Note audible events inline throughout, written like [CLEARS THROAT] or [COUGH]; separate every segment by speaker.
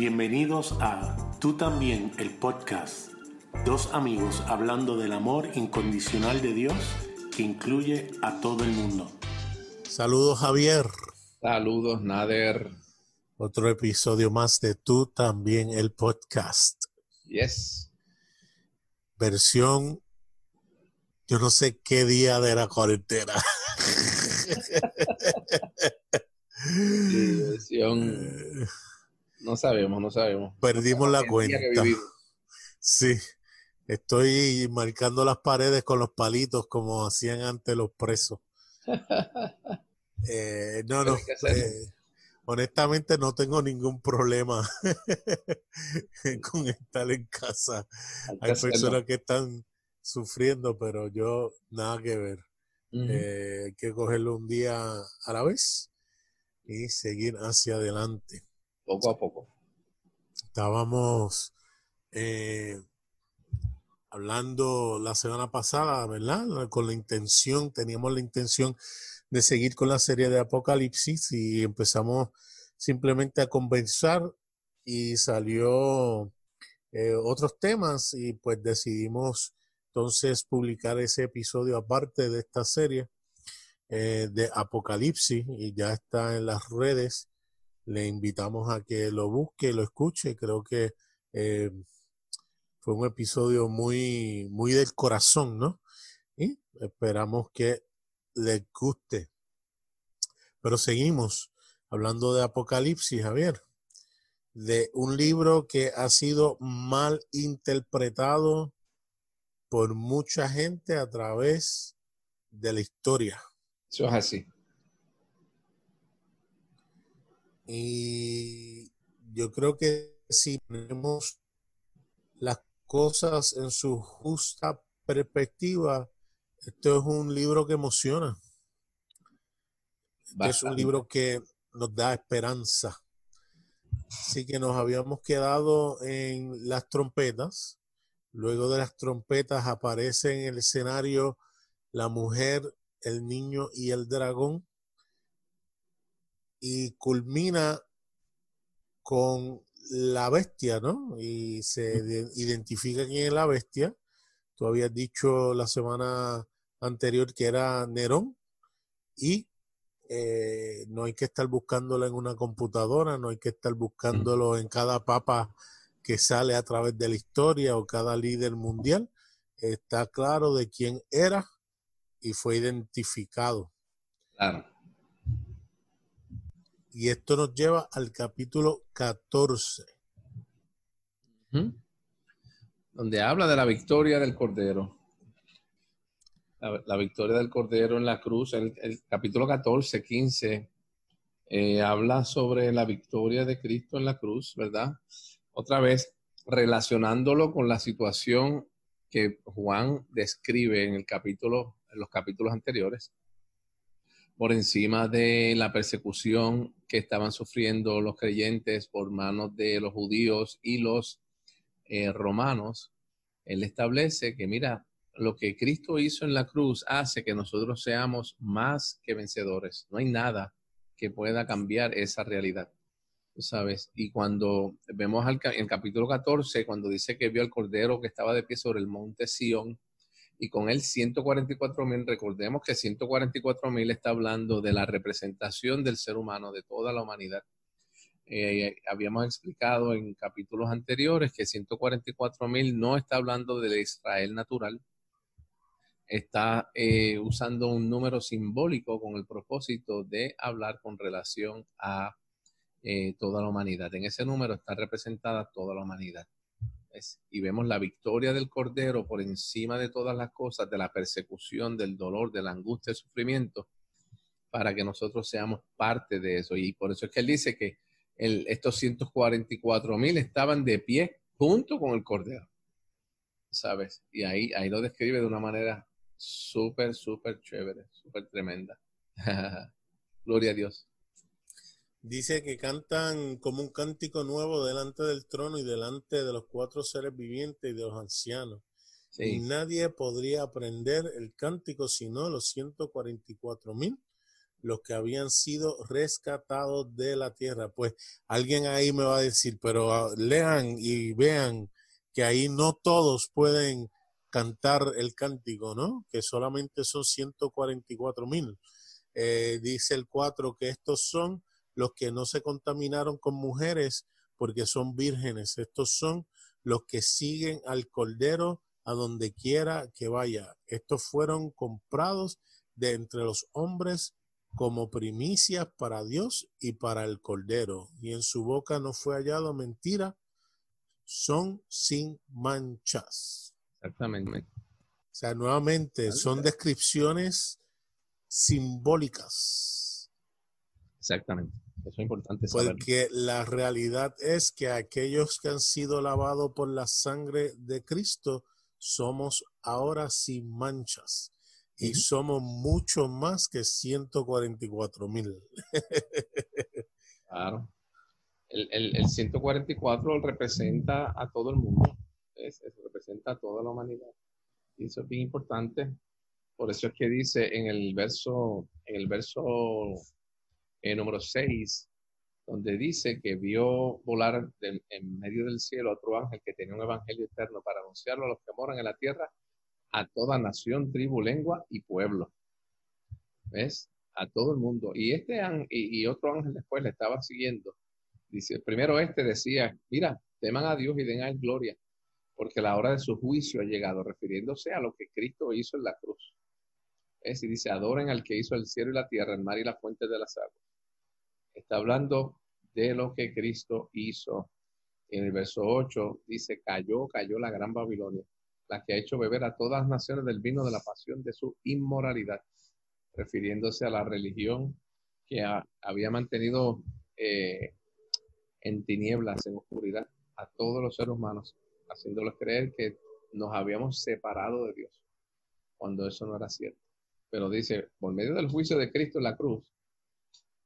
Speaker 1: Bienvenidos a Tú también, el podcast. Dos amigos hablando del amor incondicional de Dios que incluye a todo el mundo.
Speaker 2: Saludos Javier.
Speaker 3: Saludos Nader.
Speaker 2: Otro episodio más de Tú también, el podcast.
Speaker 3: Yes.
Speaker 2: Versión, yo no sé qué día de la cuarentena. [LAUGHS]
Speaker 3: versión, no sabemos, no sabemos.
Speaker 2: Perdimos la cuenta. Sí. Estoy marcando las paredes con los palitos como hacían antes los presos. Eh, no, [LAUGHS] no. Eh, honestamente no tengo ningún problema [LAUGHS] con estar en casa. Hay personas que están sufriendo, pero yo nada que ver. Eh, hay que cogerlo un día a la vez y seguir hacia adelante.
Speaker 3: Poco a poco.
Speaker 2: Estábamos hablando la semana pasada, ¿verdad? Con la intención, teníamos la intención de seguir con la serie de Apocalipsis y empezamos simplemente a conversar y salió eh, otros temas y pues decidimos entonces publicar ese episodio aparte de esta serie eh, de Apocalipsis y ya está en las redes. Le invitamos a que lo busque, lo escuche. Creo que eh, fue un episodio muy, muy del corazón, ¿no? Y esperamos que les guste. Pero seguimos hablando de Apocalipsis, Javier, de un libro que ha sido mal interpretado por mucha gente a través de la historia.
Speaker 3: Eso es así.
Speaker 2: Y yo creo que si tenemos las cosas en su justa perspectiva, esto es un libro que emociona. Es un libro que nos da esperanza. Así que nos habíamos quedado en las trompetas. Luego de las trompetas aparece en el escenario la mujer, el niño y el dragón. Y culmina con la bestia, ¿no? Y se identifica quién es la bestia. Tú habías dicho la semana anterior que era Nerón y eh, no hay que estar buscándolo en una computadora, no hay que estar buscándolo en cada papa que sale a través de la historia o cada líder mundial. Está claro de quién era y fue identificado.
Speaker 3: Claro.
Speaker 2: Y esto nos lleva al capítulo 14.
Speaker 3: Donde habla de la victoria del Cordero la, victoria del Cordero en la cruz, el, capítulo 14, 15, eh, habla sobre la victoria de Cristo en la cruz, ¿verdad? Otra vez, relacionándolo con la situación que Juan describe en el capítulo, en los capítulos anteriores, por encima de la persecución que estaban sufriendo los creyentes por manos de los judíos y los eh, romanos, él establece que, mira, lo que Cristo hizo en la cruz hace que nosotros seamos más que vencedores. No hay nada que pueda cambiar esa realidad. ¿Sabes? Y cuando vemos al, en el capítulo 14, cuando dice que vio al cordero que estaba de pie sobre el monte Sión y con él 144 mil, recordemos que 144 mil está hablando de la representación del ser humano, de toda la humanidad. Eh, habíamos explicado en capítulos anteriores que 144 mil no está hablando de Israel natural, está eh, usando un número simbólico con el propósito de hablar con relación a eh, toda la humanidad. En ese número está representada toda la humanidad. Y vemos la victoria del Cordero por encima de todas las cosas, de la persecución, del dolor, de la angustia, del sufrimiento, para que nosotros seamos parte de eso. Y por eso es que él dice que estos 144 mil estaban de pie junto con el Cordero. ¿Sabes? Y ahí, ahí lo describe de una manera súper, súper chévere, súper tremenda. [LAUGHS] Gloria a Dios.
Speaker 2: Dice que cantan como un cántico nuevo delante del trono y delante de los cuatro seres vivientes y de los ancianos. Y nadie podría aprender el cántico sino los 144 mil los que habían sido rescatados de la tierra. Pues alguien ahí me va a decir, pero ah, lean y vean que ahí no todos pueden cantar el cántico, ¿no? Que solamente son 144 mil. Eh, dice el 4 que estos son los que no se contaminaron con mujeres porque son vírgenes. Estos son los que siguen al Cordero a donde quiera que vaya. Estos fueron comprados de entre los hombres como primicias para Dios y para el Cordero. Y en su boca no fue hallado mentira. Son sin manchas.
Speaker 3: Exactamente.
Speaker 2: O sea, nuevamente, son descripciones simbólicas.
Speaker 3: Exactamente. Eso es importante
Speaker 2: saber. Porque la realidad es que aquellos que han sido lavados por la sangre de Cristo somos ahora sin manchas y somos mucho más que 144 mil. [LAUGHS]
Speaker 3: claro. El, el, el, 144 representa a todo el mundo, es, representa a toda la humanidad. Y eso es bien importante. Por eso es que dice en el verso, en el verso eh, número 6, donde dice que vio volar en medio del cielo otro ángel que tenía un evangelio eterno para anunciarlo a los que moran en la tierra a toda nación, tribu, lengua y pueblo. ¿Ves? A todo el mundo. Y este ángel, y, otro ángel después le estaba siguiendo. Dice, primero este decía, mira, teman a Dios y den a él gloria, porque la hora de su juicio ha llegado, refiriéndose a lo que Cristo hizo en la cruz. Es y dice, adoren al que hizo el cielo y la tierra, el mar y la fuente de las aguas. Está hablando de lo que Cristo hizo. En el verso 8 dice, cayó, cayó la gran Babilonia la que ha hecho beber a todas las naciones del vino de la pasión de su inmoralidad, refiriéndose a la religión que había mantenido eh, en tinieblas, en oscuridad, a todos los seres humanos, haciéndoles creer que nos habíamos separado de Dios, cuando eso no era cierto. Pero dice, por medio del juicio de Cristo en la cruz,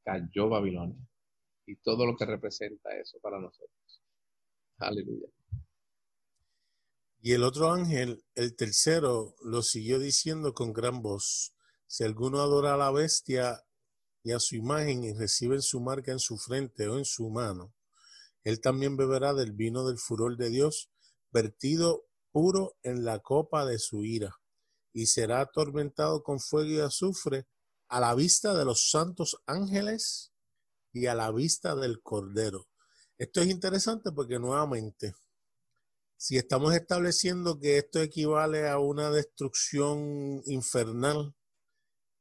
Speaker 3: cayó Babilonia y todo lo que representa eso para nosotros. Aleluya.
Speaker 2: Y el otro ángel, el tercero, lo siguió diciendo con gran voz, si alguno adora a la bestia y a su imagen y recibe su marca en su frente o en su mano, él también beberá del vino del furor de Dios, vertido puro en la copa de su ira, y será atormentado con fuego y azufre a la vista de los santos ángeles y a la vista del Cordero. Esto es interesante porque nuevamente si estamos estableciendo que esto equivale a una destrucción infernal,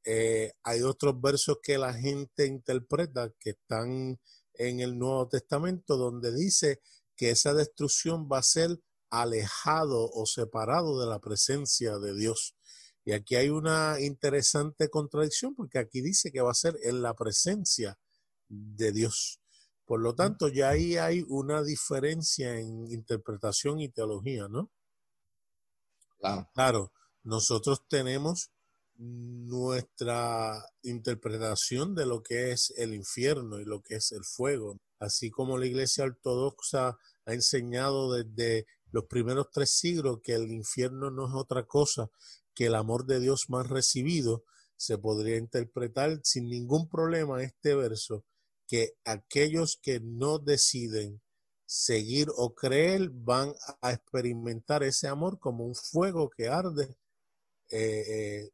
Speaker 2: eh, hay otros versos que la gente interpreta que están en el Nuevo Testamento donde dice que esa destrucción va a ser alejado o separado de la presencia de Dios. Y aquí hay una interesante contradicción porque aquí dice que va a ser en la presencia de Dios. Por lo tanto, ya ahí hay una diferencia en interpretación y teología, ¿no?
Speaker 3: Claro.
Speaker 2: Claro, nosotros tenemos nuestra interpretación de lo que es el infierno y lo que es el fuego, así como la Iglesia Ortodoxa ha enseñado desde los primeros tres siglos que el infierno no es otra cosa que el amor de Dios más recibido, se podría interpretar sin ningún problema este verso que aquellos que no deciden seguir o creer van a experimentar ese amor como un fuego que arde eh, eh,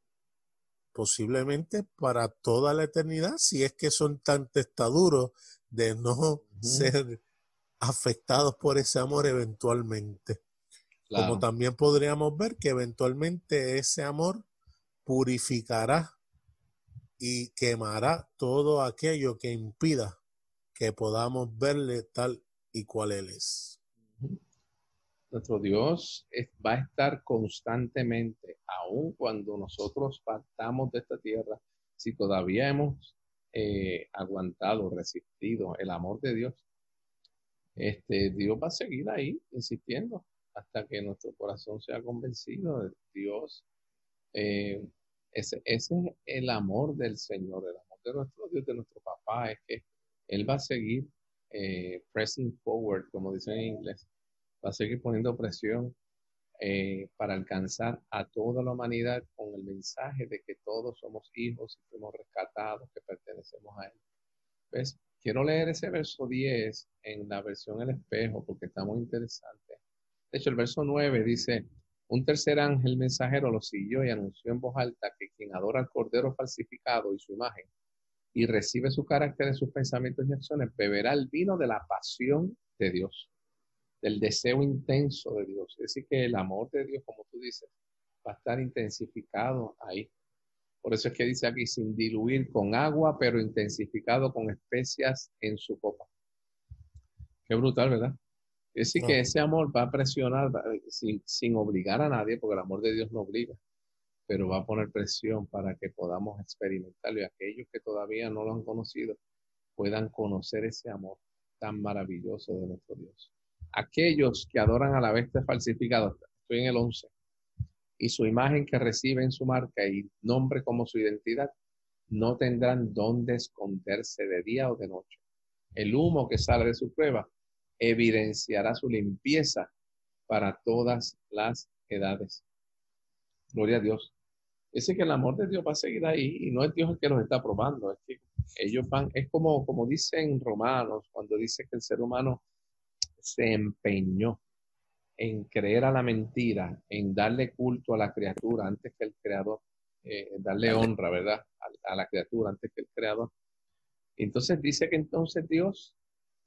Speaker 2: posiblemente para toda la eternidad, si es que son tan testaduros de no ser afectados por ese amor eventualmente. Como también podríamos ver que eventualmente ese amor purificará y quemará todo aquello que impida que podamos verle tal y cual Él es.
Speaker 3: Nuestro Dios va a estar constantemente, aun cuando nosotros partamos de esta tierra, si todavía hemos eh, aguantado, resistido el amor de Dios, este, Dios va a seguir ahí insistiendo hasta que nuestro corazón sea convencido de Dios. Eh, ese, es el amor del Señor, el amor de nuestro Dios, de nuestro papá, es que Él va a seguir eh, pressing forward, como dicen en inglés, va a seguir poniendo presión eh, para alcanzar a toda la humanidad con el mensaje de que todos somos hijos y fuimos rescatados, que pertenecemos a Él. ¿Ves? Quiero leer ese verso 10 en la versión El Espejo porque está muy interesante. De hecho, el verso 9 dice, un tercer ángel mensajero lo siguió y anunció en voz alta que quien adora al Cordero falsificado y su imagen y recibe su carácter en sus pensamientos y acciones, beberá el vino de la pasión de Dios, del deseo intenso de Dios. Es decir, que el amor de Dios, como tú dices, va a estar intensificado ahí. Por eso es que dice aquí, sin diluir con agua, pero intensificado con especias en su copa. Qué brutal, ¿verdad? Es decir, que ese amor va a presionar sin, sin obligar a nadie, porque el amor de Dios no obliga pero va a poner presión para que podamos experimentarlo y aquellos que todavía no lo han conocido puedan conocer ese amor tan maravilloso de nuestro Dios. Aquellos que adoran a la bestia falsificada, estoy en el 11, y su imagen que recibe en su marca y nombre como su identidad, no tendrán dónde esconderse de día o de noche. El humo que sale de su prueba evidenciará su limpieza para todas las edades. Gloria a Dios. Es que el amor de Dios va a seguir ahí y no es Dios el que los está probando, es que ellos van, es como, como dicen Romanos, cuando dice que el ser humano se empeñó en creer a la mentira, en darle culto a la criatura antes que el creador, eh, darle honra, ¿verdad? A, a, la criatura antes que el creador. Entonces dice que entonces Dios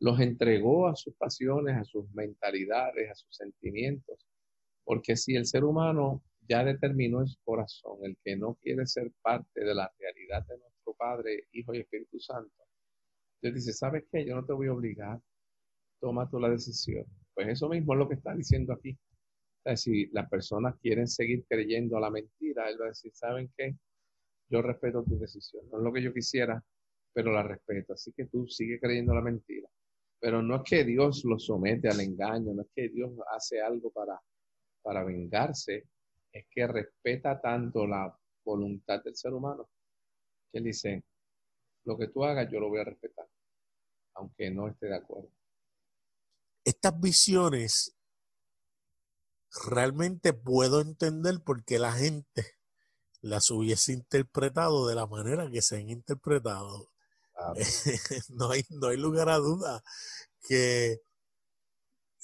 Speaker 3: los entregó a sus pasiones, a sus mentalidades, a sus sentimientos, porque si el ser humano ya determinó en su corazón el que no quiere ser parte de la realidad de nuestro Padre, Hijo y Espíritu Santo. Dios dice, ¿sabes qué? Yo no te voy a obligar. Toma tú la decisión. Pues eso mismo es lo que está diciendo aquí. si las personas quieren seguir creyendo a la mentira, Él va a decir, ¿saben qué? Yo respeto tu decisión. No es lo que yo quisiera, pero la respeto. Así que tú sigue creyendo la mentira. Pero no es que Dios lo somete al engaño, no es que Dios hace algo para, para vengarse, es que respeta tanto la voluntad del ser humano que él dice, lo que tú hagas yo lo voy a respetar, aunque no esté de acuerdo.
Speaker 2: Estas visiones realmente puedo entender por qué la gente las hubiese interpretado de la manera que se han interpretado. [LAUGHS] no, hay, no hay lugar a duda que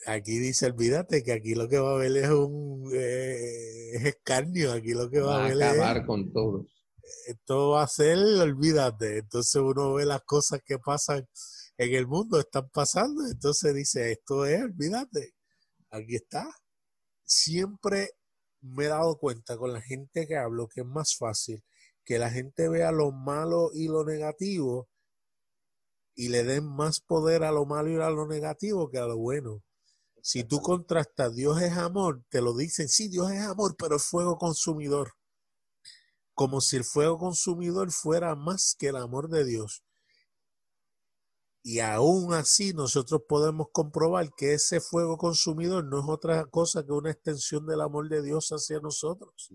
Speaker 2: aquí dice, olvídate que aquí lo que va a haber es un eh, escarnio, aquí lo que va, a haber
Speaker 3: acabar con todos.
Speaker 2: Esto va a ser, olvídate. Entonces uno ve las cosas que pasan en el mundo, están pasando, entonces dice, esto es, olvídate, aquí está. Siempre me he dado cuenta con la gente que hablo que es más fácil que la gente vea lo malo y lo negativo y le den más poder a lo malo y a lo negativo que a lo bueno. Si tú contrastas Dios es amor, te lo dicen, sí, Dios es amor, pero es fuego consumidor. Como si el fuego consumidor fuera más que el amor de Dios. Y aún así nosotros podemos comprobar que ese fuego consumidor no es otra cosa que una extensión del amor de Dios hacia nosotros.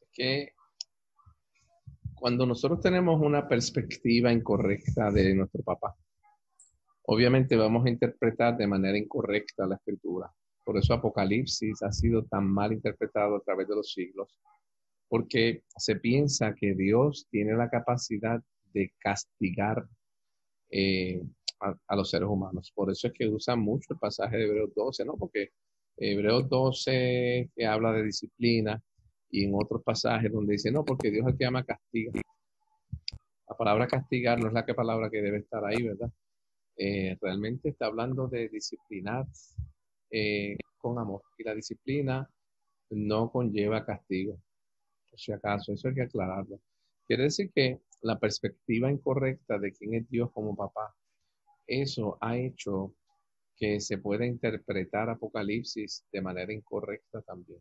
Speaker 3: Es que cuando nosotros tenemos una perspectiva incorrecta de nuestro papá, obviamente vamos a interpretar de manera incorrecta la escritura. Por eso Apocalipsis ha sido tan mal interpretado a través de los siglos, porque se piensa que Dios tiene la capacidad de castigar eh, a, los seres humanos. Por eso es que usan mucho el pasaje de Hebreos 12, ¿no? Porque Hebreos 12 que habla de disciplina y en otros pasajes donde dice, no, porque Dios el que ama castiga. La palabra castigar no es la que palabra que debe estar ahí, ¿verdad? Eh, realmente está hablando de disciplinar eh, con amor. Y la disciplina no conlleva castigo. Por si acaso, eso hay que aclararlo. Quiere decir que la perspectiva incorrecta de quién es Dios como papá, eso ha hecho que se pueda interpretar Apocalipsis de manera incorrecta también.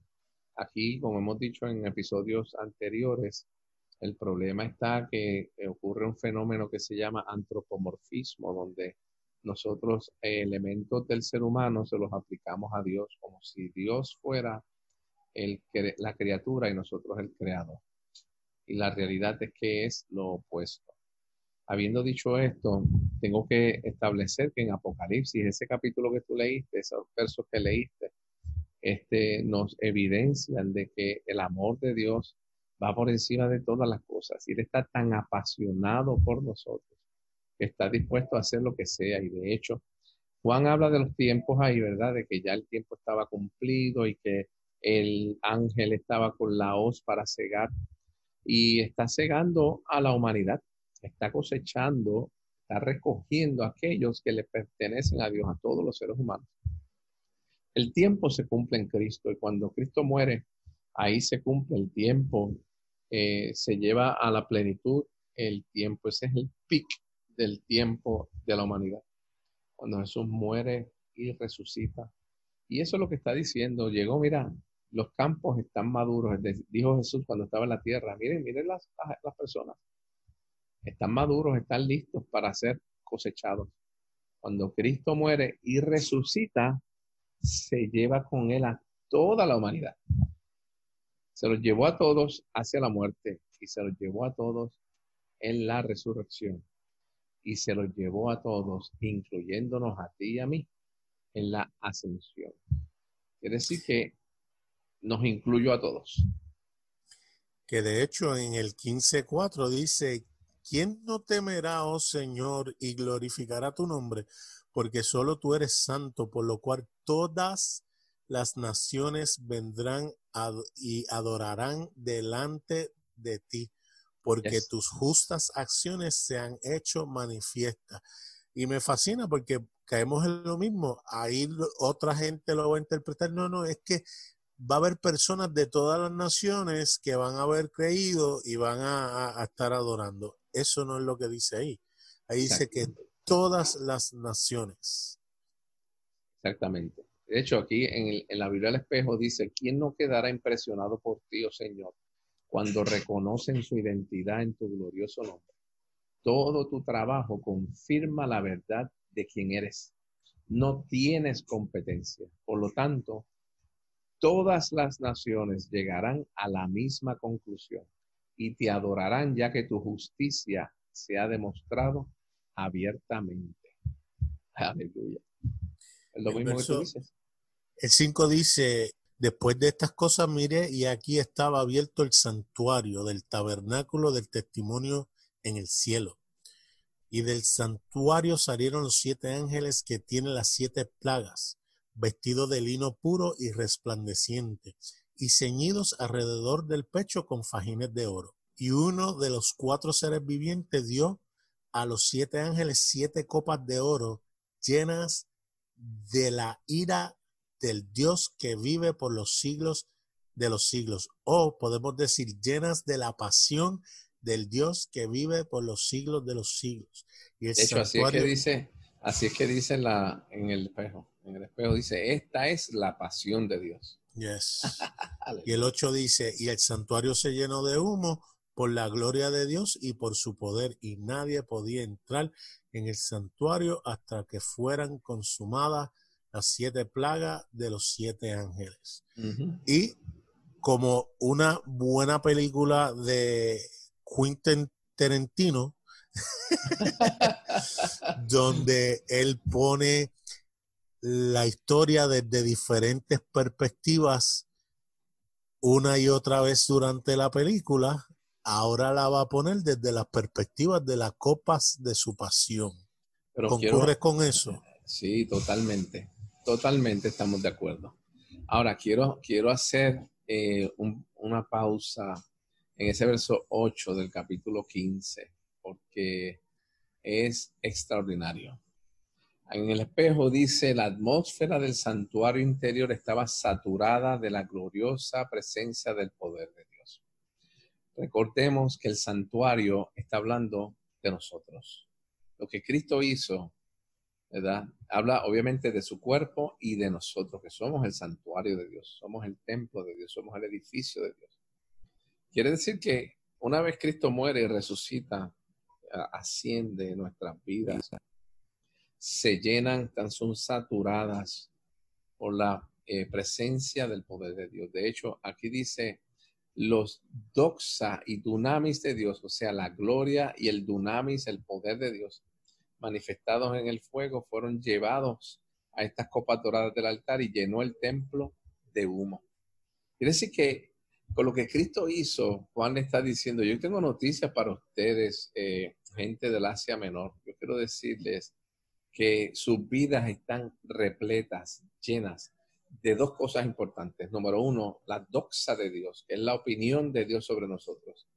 Speaker 3: Aquí, como hemos dicho en episodios anteriores, el problema está que ocurre un fenómeno que se llama antropomorfismo, donde nosotros elementos del ser humano se los aplicamos a Dios como si Dios fuera la criatura y nosotros el creador. Y la realidad es que es lo opuesto. Habiendo dicho esto, tengo que establecer que en Apocalipsis, ese capítulo que tú leíste, esos versos que leíste, este, nos evidencian de que el amor de Dios va por encima de todas las cosas. Y Él está tan apasionado por nosotros que está dispuesto a hacer lo que sea. Y de hecho, Juan habla de los tiempos ahí, ¿verdad? De que ya el tiempo estaba cumplido y que el ángel estaba con la hoz para cegar y está cegando a la humanidad, está cosechando, está recogiendo a aquellos que le pertenecen a Dios, a todos los seres humanos. El tiempo se cumple en Cristo y cuando Cristo muere, ahí se cumple el tiempo, eh, se lleva a la plenitud el tiempo, ese es el pic del tiempo de la humanidad. Cuando Jesús muere y resucita. Y eso es lo que está diciendo. Llegó, mira, los campos están maduros. Dijo Jesús cuando estaba en la tierra, miren, miren las, las personas. Están maduros, están listos para ser cosechados. Cuando Cristo muere y resucita, se lleva con él a toda la humanidad. Se los llevó a todos hacia la muerte y se los llevó a todos en la resurrección. Y se los llevó a todos, incluyéndonos a ti y a mí, en la ascensión. Quiere decir que nos incluyó a todos.
Speaker 2: Que de hecho en el 15.4 dice, ¿quién no temerá, oh Señor, y glorificará tu nombre? Porque solo tú eres santo, por lo cual todas las naciones vendrán y adorarán delante de ti, porque tus justas acciones se han hecho manifiestas. Y me fascina porque caemos en lo mismo. Ahí otra gente lo va a interpretar. No, no, es que va a haber personas de todas las naciones que van a haber creído y van a, estar adorando. Eso no es lo que dice ahí. Ahí dice que todas las naciones.
Speaker 3: Exactamente. De hecho, aquí en, en, la Biblia del espejo dice, ¿quién no quedará impresionado por ti, oh Señor, cuando reconocen su identidad en tu glorioso nombre? Todo tu trabajo confirma la verdad de quién eres. No tienes competencia. Por lo tanto, todas las naciones llegarán a la misma conclusión y te adorarán ya que tu justicia se ha demostrado abiertamente. Aleluya.
Speaker 2: Es lo mismo que tú dices. El 5 dice, después de estas cosas mire y aquí estaba abierto el santuario del tabernáculo del testimonio en el cielo. Y del santuario salieron los siete ángeles que tienen las siete plagas vestido de lino puro y resplandeciente, y ceñidos alrededor del pecho con fajines de oro. Y uno de los cuatro seres vivientes dio a los siete ángeles siete copas de oro llenas de la ira del Dios que vive por los siglos de los siglos. O podemos decir llenas de la pasión del Dios que vive por los siglos de los siglos.
Speaker 3: Y de hecho, así es que dice, así es que dice la, en el espejo en el espejo dice, esta es la pasión de Dios.
Speaker 2: Yes. [LAUGHS] y el 8 dice, y el santuario se llenó de humo por la gloria de Dios y por su poder, y nadie podía entrar en el santuario hasta que fueran consumadas las siete plagas de los siete ángeles. Y como una buena película de Quentin Tarantino, [LAUGHS] donde él pone la historia desde diferentes perspectivas una y otra vez durante la película, ahora la va a poner desde las perspectivas de las copas de su pasión. Pero ¿Concurres con eso?
Speaker 3: Sí, totalmente. Totalmente estamos de acuerdo. Ahora quiero, quiero hacer eh, una pausa en ese verso 8 del capítulo 15, porque es extraordinario. En el espejo dice, la atmósfera del santuario interior estaba saturada de la gloriosa presencia del poder de Dios. Recordemos que el santuario está hablando de nosotros. Lo que Cristo hizo, ¿verdad? Habla obviamente de su cuerpo y de nosotros, que somos el santuario de Dios, somos el templo de Dios, somos el edificio de Dios. Quiere decir que una vez Cristo muere y resucita, asciende nuestras vidas se llenan, tan son saturadas por la eh, presencia del poder de Dios. De hecho, aquí dice los doxa y dunamis de Dios, o sea, la gloria y el dunamis, el poder de Dios, manifestados en el fuego, fueron llevados a estas copas doradas del altar y llenó el templo de humo. Quiere decir que con lo que Cristo hizo, Juan está diciendo, yo tengo noticias para ustedes, eh, gente del Asia Menor. Yo quiero decirles que sus vidas están repletas, llenas de dos cosas importantes. Número uno, la doxa de Dios, que es la opinión de Dios sobre nosotros.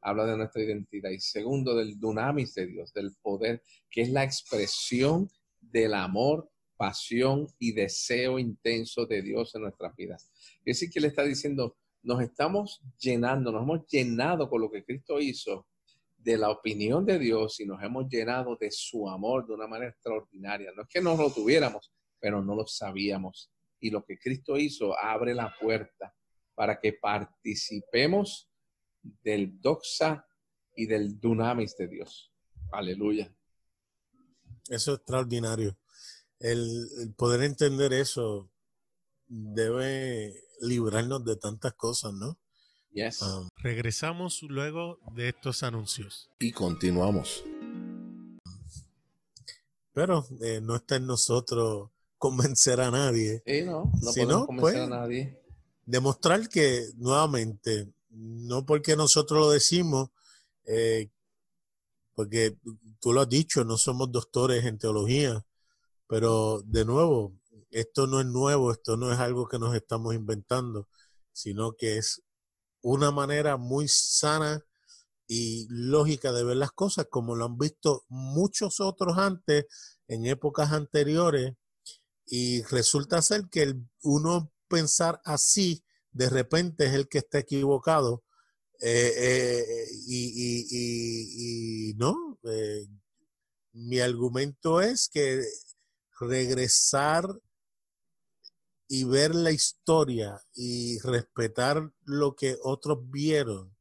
Speaker 3: Habla de nuestra identidad. Y segundo, del dunamis de Dios, del poder, que es la expresión del amor, pasión y deseo intenso de Dios en nuestras vidas. Es decir, que le está diciendo, nos estamos llenando, nos hemos llenado con lo que Cristo hizo de la opinión de Dios y nos hemos llenado de su amor de una manera extraordinaria. No es que no lo tuviéramos, pero no lo sabíamos. Y lo que Cristo hizo abre la puerta para que participemos del doxa y del dunamis de Dios. Aleluya.
Speaker 2: Eso es extraordinario. El, poder entender eso debe librarnos de tantas cosas, ¿no?
Speaker 3: Yes.
Speaker 2: Um, regresamos luego de estos anuncios.
Speaker 3: Y continuamos.
Speaker 2: Pero eh, no está en nosotros convencer a nadie.
Speaker 3: Sí, no, no podemos convencer a pues, nadie.
Speaker 2: Demostrar que, nuevamente, no porque nosotros lo decimos, eh, porque tú lo has dicho, no somos doctores en teología, pero de nuevo, esto no es nuevo, esto no es algo que nos estamos inventando, sino que es una manera muy sana y lógica de ver las cosas, como lo han visto muchos otros antes, en épocas anteriores, y resulta ser que uno pensar así, de repente es el que está equivocado, eh, eh, y, no, eh, mi argumento es que regresar y ver la historia y respetar lo que otros vieron,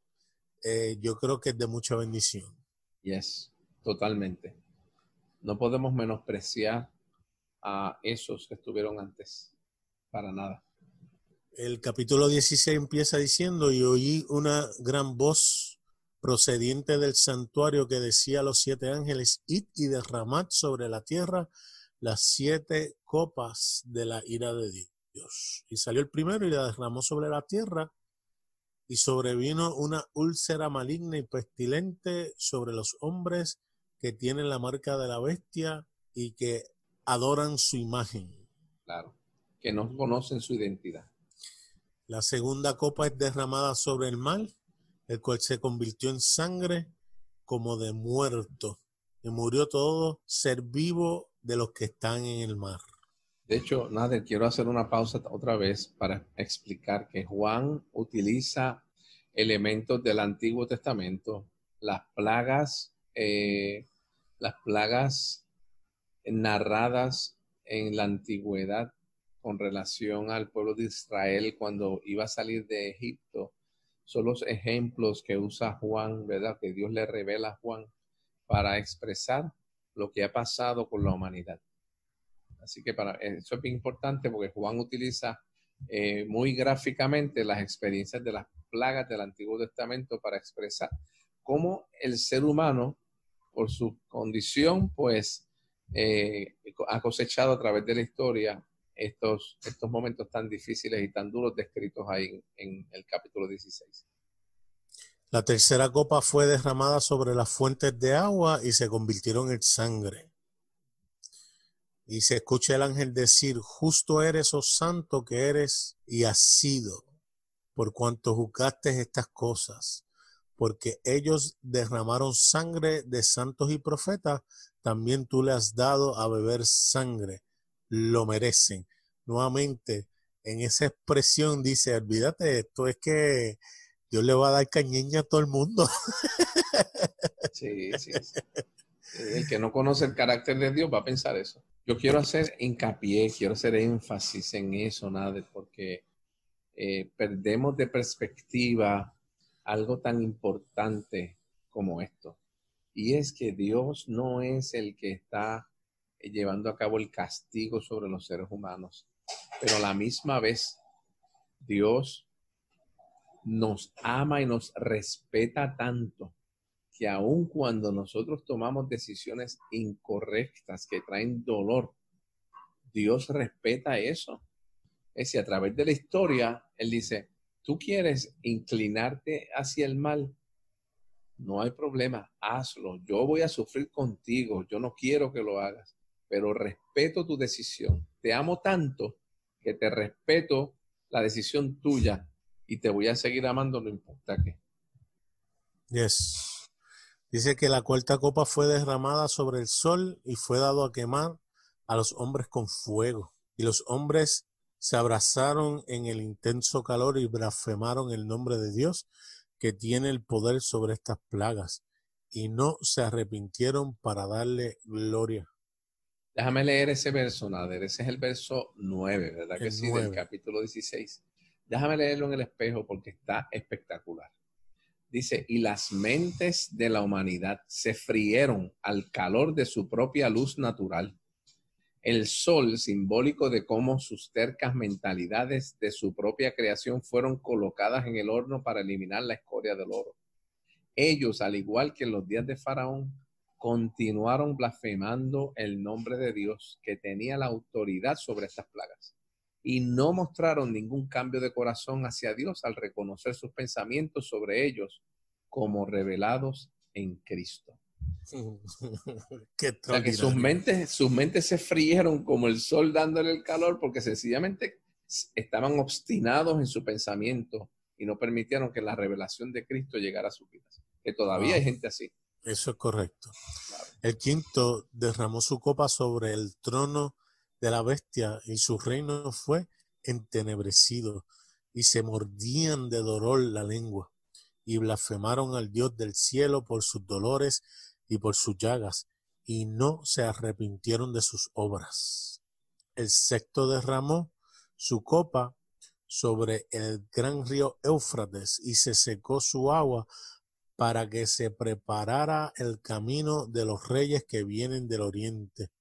Speaker 2: yo creo que es de mucha bendición.
Speaker 3: Yes, totalmente. No podemos menospreciar a esos que estuvieron antes, para nada.
Speaker 2: El capítulo 16 empieza diciendo, y oí una gran voz procediente del santuario que decía a los siete ángeles, id y derramad sobre la tierra las siete copas de la ira de Dios. Y salió el primero y la derramó sobre la tierra y sobrevino una úlcera maligna y pestilente sobre los hombres que tienen la marca de la bestia y que adoran su imagen.
Speaker 3: Claro, que no conocen su identidad.
Speaker 2: La segunda copa es derramada sobre el mal, el cual se convirtió en sangre como de muerto, y murió todo ser vivo de los que están en el mar.
Speaker 3: De hecho, Nader, quiero hacer una pausa otra vez para explicar que Juan utiliza elementos del Antiguo Testamento, las plagas, eh, las plagas narradas en la antigüedad con relación al pueblo de Israel cuando iba a salir de Egipto. Son los ejemplos que usa Juan, ¿verdad? Que Dios le revela a Juan para expresar lo que ha pasado con la humanidad. Así que para eso es importante porque Juan utiliza eh, muy gráficamente las experiencias de las plagas del Antiguo Testamento para expresar cómo el ser humano, por su condición, pues eh, ha cosechado a través de la historia estos, estos momentos tan difíciles y tan duros descritos ahí en el capítulo 16.
Speaker 2: La tercera copa fue derramada sobre las fuentes de agua y se convirtieron en sangre. Y se escucha el ángel decir, justo eres, oh santo que eres y has sido, por cuanto juzgaste estas cosas, porque ellos derramaron sangre de santos y profetas, también tú le has dado a beber sangre, lo merecen. Nuevamente, en esa expresión dice, olvídate, esto es que Dios le va a dar cañeña a todo el mundo. [LAUGHS]
Speaker 3: Sí, sí, El que no conoce el carácter de Dios va a pensar eso. Yo quiero hacer hincapié, quiero hacer énfasis en eso, nada, porque eh, perdemos de perspectiva algo tan importante como esto. Y es que Dios no es el que está llevando a cabo el castigo sobre los seres humanos, pero a la misma vez Dios nos ama y nos respeta tanto que aun cuando nosotros tomamos decisiones incorrectas que traen dolor, Dios respeta eso. Es decir, a través de la historia, él dice, tú quieres inclinarte hacia el mal, no hay problema, hazlo. Yo voy a sufrir contigo, yo no quiero que lo hagas, pero respeto tu decisión. Te amo tanto que te respeto la decisión tuya y te voy a seguir amando no importa qué.
Speaker 2: Yes. Dice que la cuarta copa fue derramada sobre el sol y fue dado a quemar a los hombres con fuego. Y los hombres se abrazaron en el intenso calor y blasfemaron el nombre de Dios que tiene el poder sobre estas plagas y no se arrepintieron para darle gloria.
Speaker 3: Déjame leer ese verso, Nader. Ese es el verso 9, ¿verdad que sí? Del capítulo 16. Déjame leerlo en el espejo porque está espectacular. Dice, y las mentes de la humanidad se frieron al calor de su propia luz natural. El sol, simbólico de cómo sus tercas mentalidades de su propia creación fueron colocadas en el horno para eliminar la escoria del oro. Ellos, al igual que en los días de Faraón, continuaron blasfemando el nombre de Dios que tenía la autoridad sobre estas plagas y no mostraron ningún cambio de corazón hacia Dios al reconocer sus pensamientos sobre ellos como revelados en Cristo. [LAUGHS] Qué que sus mentes, sus mentes se frieron como el sol dándole el calor porque sencillamente estaban obstinados en su pensamiento y no permitieron que la revelación de Cristo llegara a su vida. Que todavía hay gente así.
Speaker 2: Eso es correcto. El quinto derramó su copa sobre el trono de la bestia y su reino fue entenebrecido y se mordían de dolor la lengua y blasfemaron al Dios del cielo por sus dolores y por sus llagas y no se arrepintieron de sus obras. El sexto derramó su copa sobre el gran río Éufrates y se secó su agua para que se preparara el camino de los reyes que vienen del oriente.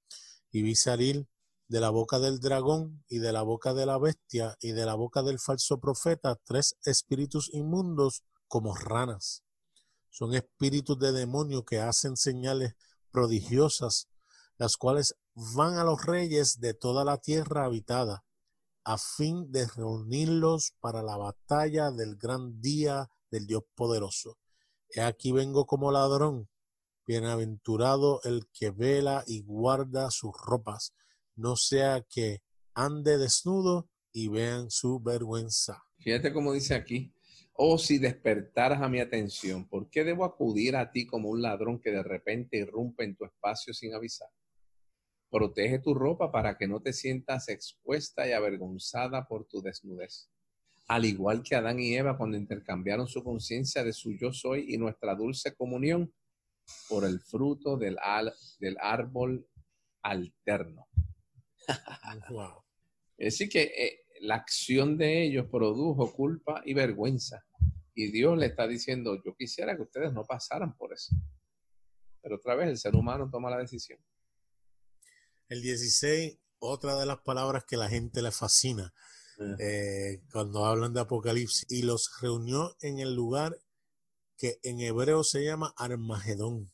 Speaker 2: Y vi salir de la boca del dragón y de la boca de la bestia y de la boca del falso profeta tres espíritus inmundos como ranas. Son espíritus de demonio que hacen señales prodigiosas, las cuales van a los reyes de toda la tierra habitada, a fin de reunirlos para la batalla del gran día del Dios poderoso. He aquí vengo como ladrón. Bienaventurado el que vela y guarda sus ropas, no sea que ande desnudo y vean su vergüenza.
Speaker 3: Fíjate cómo dice aquí, oh si despertaras a mi atención, ¿por qué debo acudir a ti como un ladrón que de repente irrumpe en tu espacio sin avisar? Protege tu ropa para que no te sientas expuesta y avergonzada por tu desnudez al igual que Adán y Eva cuando intercambiaron su conciencia de su yo soy y nuestra dulce comunión por el fruto del, del árbol alterno. [LAUGHS] Es decir, que eh, la acción de ellos produjo culpa y vergüenza. Y Dios le está diciendo, yo quisiera que ustedes no pasaran por eso. Pero otra vez el ser humano toma la decisión.
Speaker 2: El 16, otra de las palabras que la gente le fascina eh, cuando hablan de Apocalipsis, y los reunió en el lugar que en hebreo se llama Armagedón.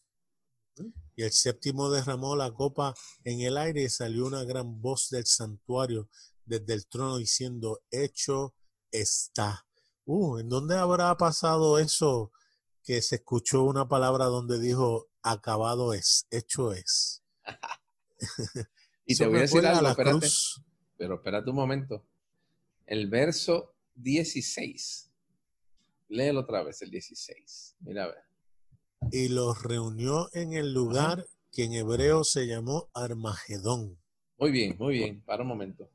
Speaker 2: Y el séptimo derramó la copa en el aire y salió una gran voz del santuario desde el trono diciendo, hecho está. Uh, ¿en dónde habrá pasado eso que se escuchó una palabra donde dijo, acabado es, hecho es? [LAUGHS]
Speaker 3: y te voy a decir algo, pero espérate un momento el verso 16. Léelo otra vez, el 16. Mira a ver.
Speaker 2: Y los reunió en el lugar que en hebreo se llamó Armagedón.
Speaker 3: Muy bien, muy bien. Para un momento.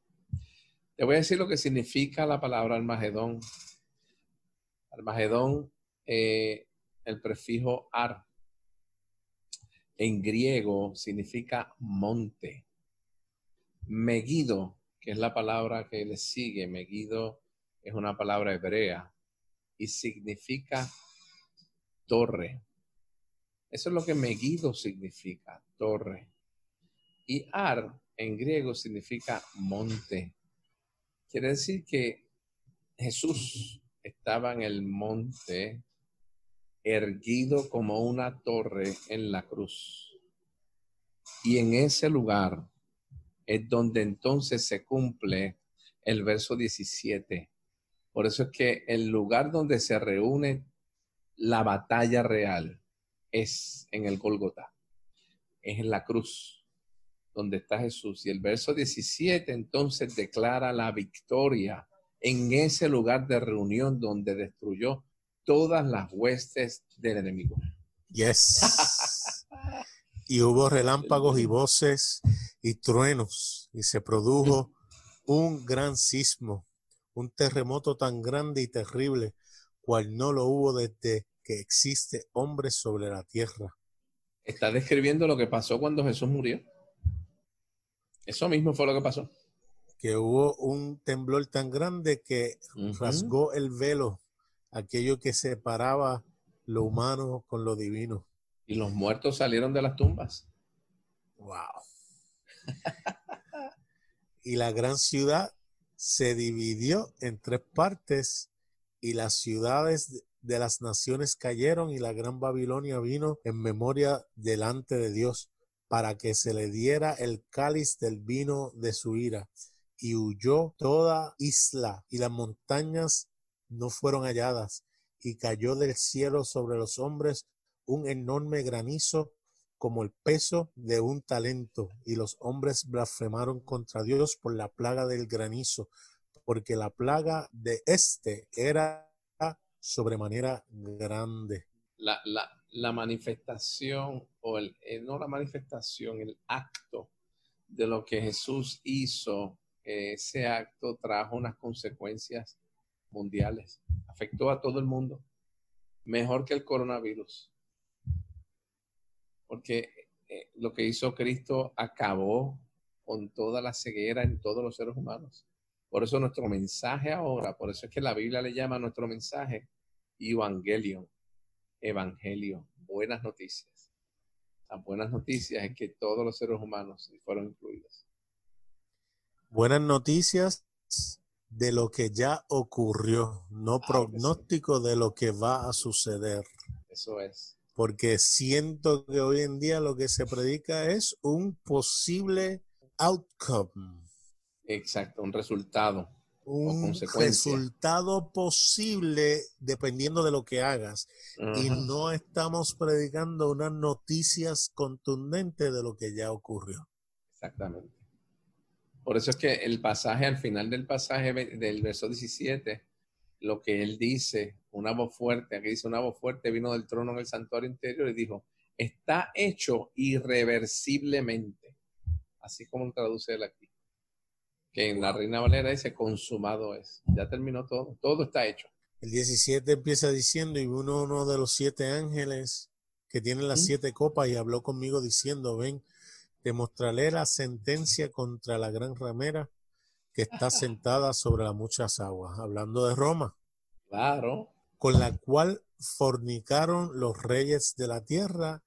Speaker 3: Te voy a decir lo que significa la palabra Armagedón. Armagedón, eh, el prefijo ar, en griego significa monte. Megido que es la palabra que le sigue. Megido es una palabra hebrea y significa torre. Eso es lo que Megido significa, torre. Y Ar en griego significa monte. Quiere decir que Jesús estaba en el monte erguido como una torre en la cruz. Y en ese lugar es donde entonces se cumple el verso 17. Por eso es que el lugar donde se reúne la batalla real es en el Golgota, es en la cruz donde está Jesús. Y el verso 17 entonces declara la victoria en ese lugar de reunión donde destruyó todas las huestes del enemigo.
Speaker 2: Yes. [LAUGHS] y hubo relámpagos y voces y truenos y se produjo un gran sismo, un terremoto tan grande y terrible cual no lo hubo desde que existe hombre sobre la tierra.
Speaker 3: Está describiendo lo que pasó cuando Jesús murió. Eso mismo fue lo que pasó.
Speaker 2: Que hubo un temblor tan grande que rasgó el velo, aquello que separaba lo humano con lo divino.
Speaker 3: Y los muertos salieron de las tumbas.
Speaker 2: Wow. y la gran ciudad se dividió en tres partes y las ciudades de las naciones cayeron y la gran Babilonia vino en memoria delante de Dios para que se le diera el cáliz del vino de su ira. Y huyó toda isla y las montañas no fueron halladas y cayó del cielo sobre los hombres un enorme granizo como el peso de un talento y los hombres blasfemaron contra Dios por la plaga del granizo porque la plaga de este era sobremanera grande.
Speaker 3: La, la manifestación, o el, eh, no la manifestación, el acto de lo que Jesús hizo, ese acto trajo unas consecuencias mundiales, afectó a todo el mundo, mejor que el coronavirus, porque eh, lo que hizo Cristo acabó con toda la ceguera en todos los seres humanos. Por eso nuestro mensaje ahora, por eso es que la Biblia le llama nuestro mensaje Evangelion, Evangelio, buenas noticias. Las buenas noticias es que todos los seres humanos fueron incluidos.
Speaker 2: Buenas noticias de lo que ya ocurrió, no pronóstico de lo que va a suceder.
Speaker 3: Eso es.
Speaker 2: Porque siento que hoy en día lo que se predica es un posible outcome
Speaker 3: Exacto, un resultado.
Speaker 2: Un resultado posible dependiendo de lo que hagas. Y no estamos predicando unas noticias contundentes de lo que ya ocurrió.
Speaker 3: Exactamente. Por eso es que el pasaje, al final del pasaje del verso 17, lo que él dice, una voz fuerte, aquí dice una voz fuerte, vino del trono en el santuario interior y dijo, está hecho irreversiblemente. Así como traduce él aquí que en la Reina Valera dice consumado es. Ya terminó todo, todo está hecho.
Speaker 2: El 17 empieza diciendo, y uno, uno de los siete ángeles que tiene las siete copas y habló conmigo diciendo, ven, te mostraré la sentencia contra la gran ramera que está [LAUGHS] sentada sobre las muchas aguas, hablando de Roma.
Speaker 3: Claro.
Speaker 2: Con la cual fornicaron los reyes de la tierra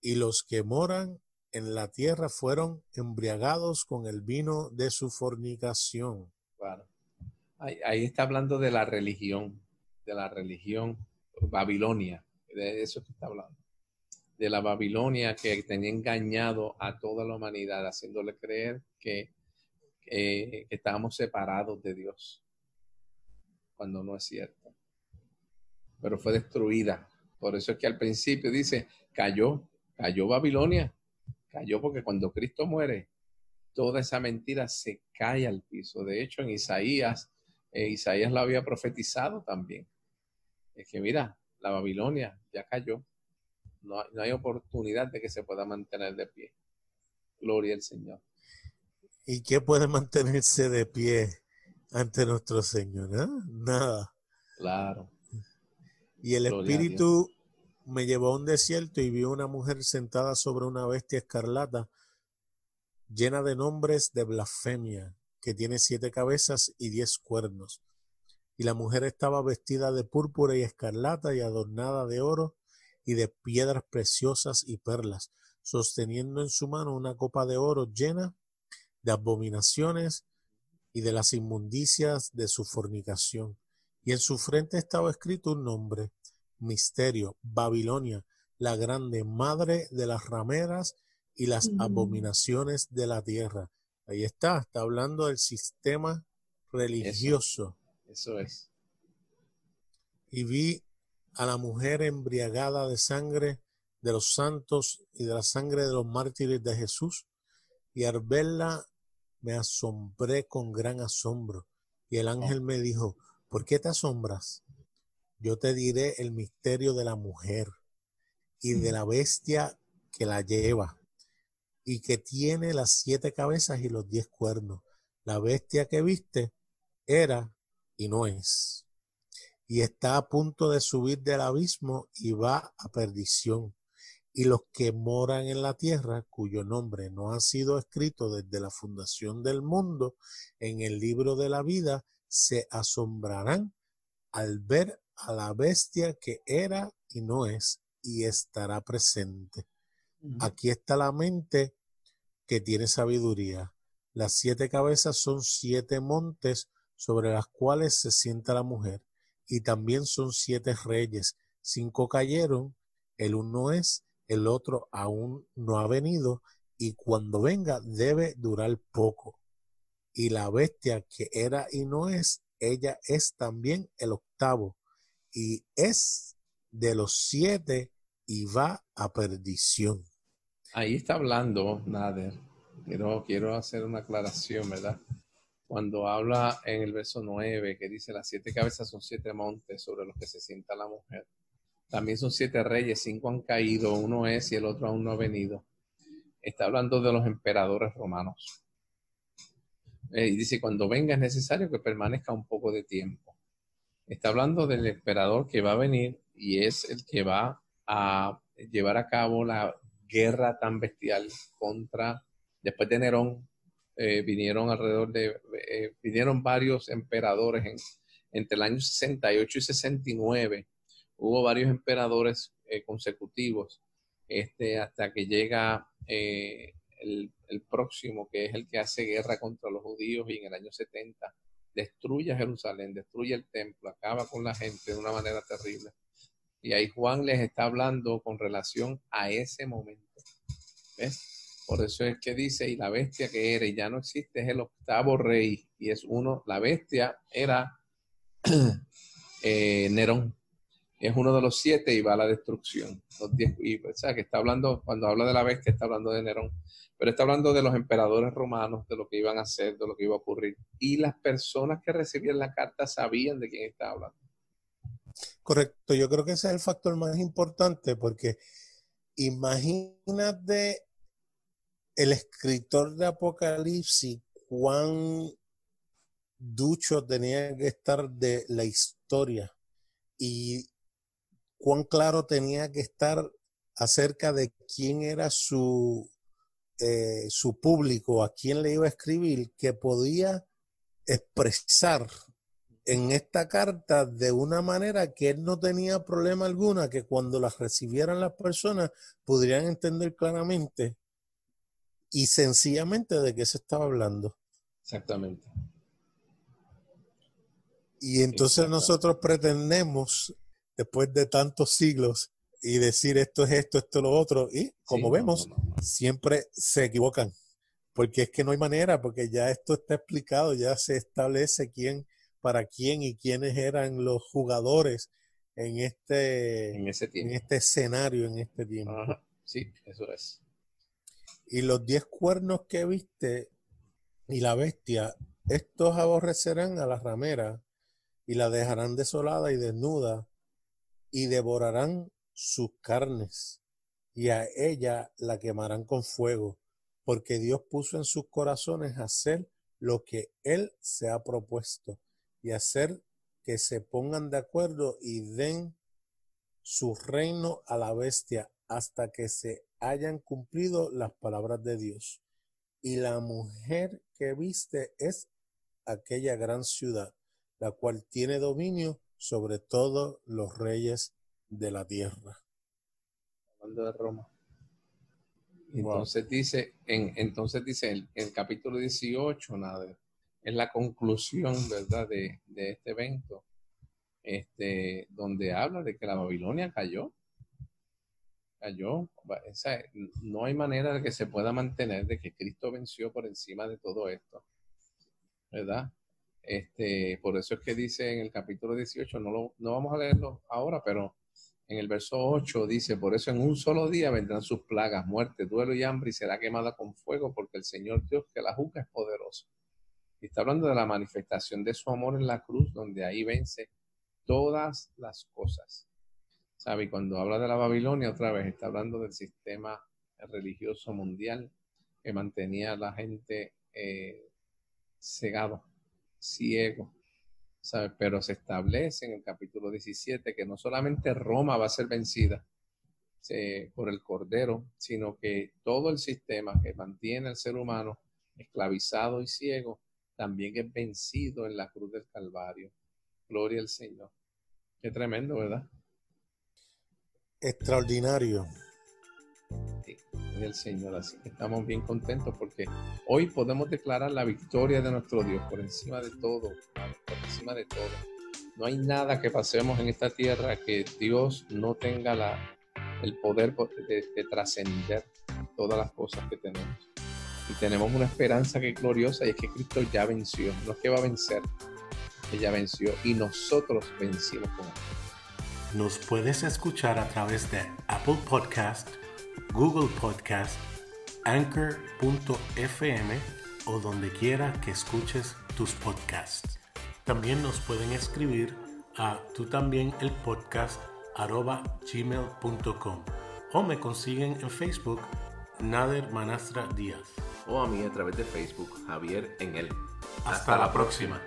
Speaker 2: y los que moran en la tierra fueron embriagados con el vino de su fornicación.
Speaker 3: Ahí, está hablando de la religión, de la religión Babilonia, de eso que está hablando. De la Babilonia que tenía engañado a toda la humanidad, haciéndole creer que, que estábamos separados de Dios, cuando no es cierto. Pero fue destruida. Por eso es que al principio dice, cayó, cayó Babilonia cayó porque cuando Cristo muere, toda esa mentira se cae al piso. De hecho, en Isaías, eh, Isaías lo había profetizado también. Es que mira, la Babilonia ya cayó. No, no hay oportunidad de que se pueda mantener de pie. Gloria al Señor.
Speaker 2: ¿Y qué puede mantenerse de pie ante nuestro Señor? ¿Eh? Nada.
Speaker 3: Claro.
Speaker 2: Y el Espíritu me llevó a un desierto y vi una mujer sentada sobre una bestia escarlata llena de nombres de blasfemia, que tiene siete cabezas y diez cuernos. Y la mujer estaba vestida de púrpura y escarlata y adornada de oro y de piedras preciosas y perlas, sosteniendo en su mano una copa de oro llena de abominaciones y de las inmundicias de su fornicación. Y en su frente estaba escrito un nombre, misterio, Babilonia, la grande madre de las rameras y las mm. abominaciones de la tierra. Ahí está, está hablando del sistema religioso.
Speaker 3: Eso, es.
Speaker 2: Y vi a la mujer embriagada de sangre de los santos y de la sangre de los mártires de Jesús. Y al verla me asombré con gran asombro. Y el ángel me dijo, ¿por qué te asombras? Yo te diré el misterio de la mujer y de la bestia que la lleva y que tiene las siete cabezas y los diez cuernos. La bestia que viste era y no es. Y está a punto de subir del abismo y va a perdición. Y los que moran en la tierra, cuyo nombre no ha sido escrito desde la fundación del mundo en el libro de la vida, se asombrarán al ver a la bestia que era y no es y estará presente. Aquí está la mente que tiene sabiduría. Las siete cabezas son siete montes sobre las cuales se sienta la mujer, y también son siete reyes. Cinco cayeron, el uno es, el otro aún no ha venido, y cuando venga debe durar poco. Y la bestia que era y no es, ella es también el octavo, y es de los siete y va a perdición.
Speaker 3: Ahí está hablando Nader. Quiero, quiero hacer una aclaración, ¿verdad? Cuando habla en el verso 9, que dice, las siete cabezas son siete montes sobre los que se sienta la mujer. También son siete reyes, cinco han caído, uno es y el otro aún no ha venido. Está hablando de los emperadores romanos. Eh, y dice, cuando venga es necesario que permanezca un poco de tiempo. Está hablando del emperador que va a venir y es el que va a llevar a cabo la guerra tan bestial contra, después de Nerón, eh, vinieron alrededor de, eh, vinieron varios emperadores en, entre el año 68 y 69. Hubo varios emperadores eh, consecutivos este, hasta que llega el, próximo, que es el que hace guerra contra los judíos y en el año 70 destruye Jerusalén, destruye el templo, acaba con la gente de una manera terrible. Y ahí Juan les está hablando con relación a ese momento. ¿Ves? Por eso es que dice, y la bestia que era y ya no existe es el octavo rey. Y es uno, la bestia era [CLEARS THROAT] eh, Nerón. Es uno de los siete y va a la destrucción. Los diez, y, o que está hablando, cuando habla de la bestia, está hablando de Nerón. Pero está hablando de los emperadores romanos, de lo que iban a hacer, de lo que iba a ocurrir. Y las personas que recibían la carta sabían de quién está hablando.
Speaker 2: Correcto, yo creo que ese es el factor más importante porque imagínate el escritor de Apocalipsis cuán ducho tenía que estar de la historia y cuán claro tenía que estar acerca de quién era su, eh, su público, a quién le iba a escribir, que podía expresar en esta carta de una manera que él no tenía problema alguna, que cuando las recibieran las personas pudieran entender claramente y sencillamente de qué se estaba hablando.
Speaker 3: Exactamente.
Speaker 2: Y entonces nosotros pretendemos, después de tantos siglos, y decir esto es esto, esto es lo otro, y como vemos, siempre se equivocan, porque es que no hay manera, porque ya esto está explicado, ya se establece quién para quién y quiénes eran los jugadores en este,
Speaker 3: en,
Speaker 2: este escenario, en este tiempo.
Speaker 3: Sí, eso es.
Speaker 2: Y los diez cuernos que viste y la bestia, estos aborrecerán a la ramera y la dejarán desolada y desnuda y devorarán sus carnes y a ella la quemarán con fuego, porque Dios puso en sus corazones hacer lo que Él se ha propuesto y hacer que se pongan de acuerdo y den su reino a la bestia hasta que se hayan cumplido las palabras de Dios. Y la mujer que viste es aquella gran ciudad, la cual tiene dominio sobre todos los reyes de la tierra.
Speaker 3: Hablando de Roma. Entonces dice, en, entonces dice en el capítulo 18, nada, es la conclusión, ¿verdad?, de, este evento, este, donde habla de que la Babilonia cayó. cayó. no hay manera de que se pueda mantener de que Cristo venció por encima de todo esto. ¿Verdad? Este, por eso es que dice en el capítulo 18, no, lo, no vamos a leerlo ahora, pero en el verso 8 dice, por eso en un solo día vendrán sus plagas, muerte, duelo y hambre y será quemada con fuego porque el Señor Dios que la juzga es poderoso. Y está hablando de la manifestación de su amor en la cruz, donde ahí vence todas las cosas. ¿Sabe? Y cuando habla de la Babilonia, otra vez está hablando del sistema religioso mundial que mantenía a la gente eh, cegado, ciego. Pero se establece en el capítulo 17 que no solamente Roma va a ser vencida eh, por el Cordero, sino que todo el sistema que mantiene al ser humano esclavizado y ciego también es vencido en la cruz del Calvario. Gloria al Señor. Qué tremendo, ¿verdad?
Speaker 4: Extraordinario.
Speaker 3: Sí, el Señor. Así que estamos bien contentos porque hoy podemos declarar la victoria de nuestro Dios por encima de todo, por encima de todo. No hay nada que pasemos en esta tierra que Dios no tenga la, el poder de, de trascender todas las cosas que tenemos. Y tenemos una esperanza que es gloriosa y es que Cristo ya venció. No es que va a vencer, ella venció y nosotros vencimos con él.
Speaker 2: Nos puedes escuchar a través de Apple Podcast, Google Podcast, Anchor.fm o donde quiera que escuches tus podcasts. También nos pueden escribir a tú también el podcast gmail.com o me consiguen en Facebook Nader Manastra Díaz
Speaker 3: o a mí a través de Facebook, Javier en él.
Speaker 2: Hasta, la próxima.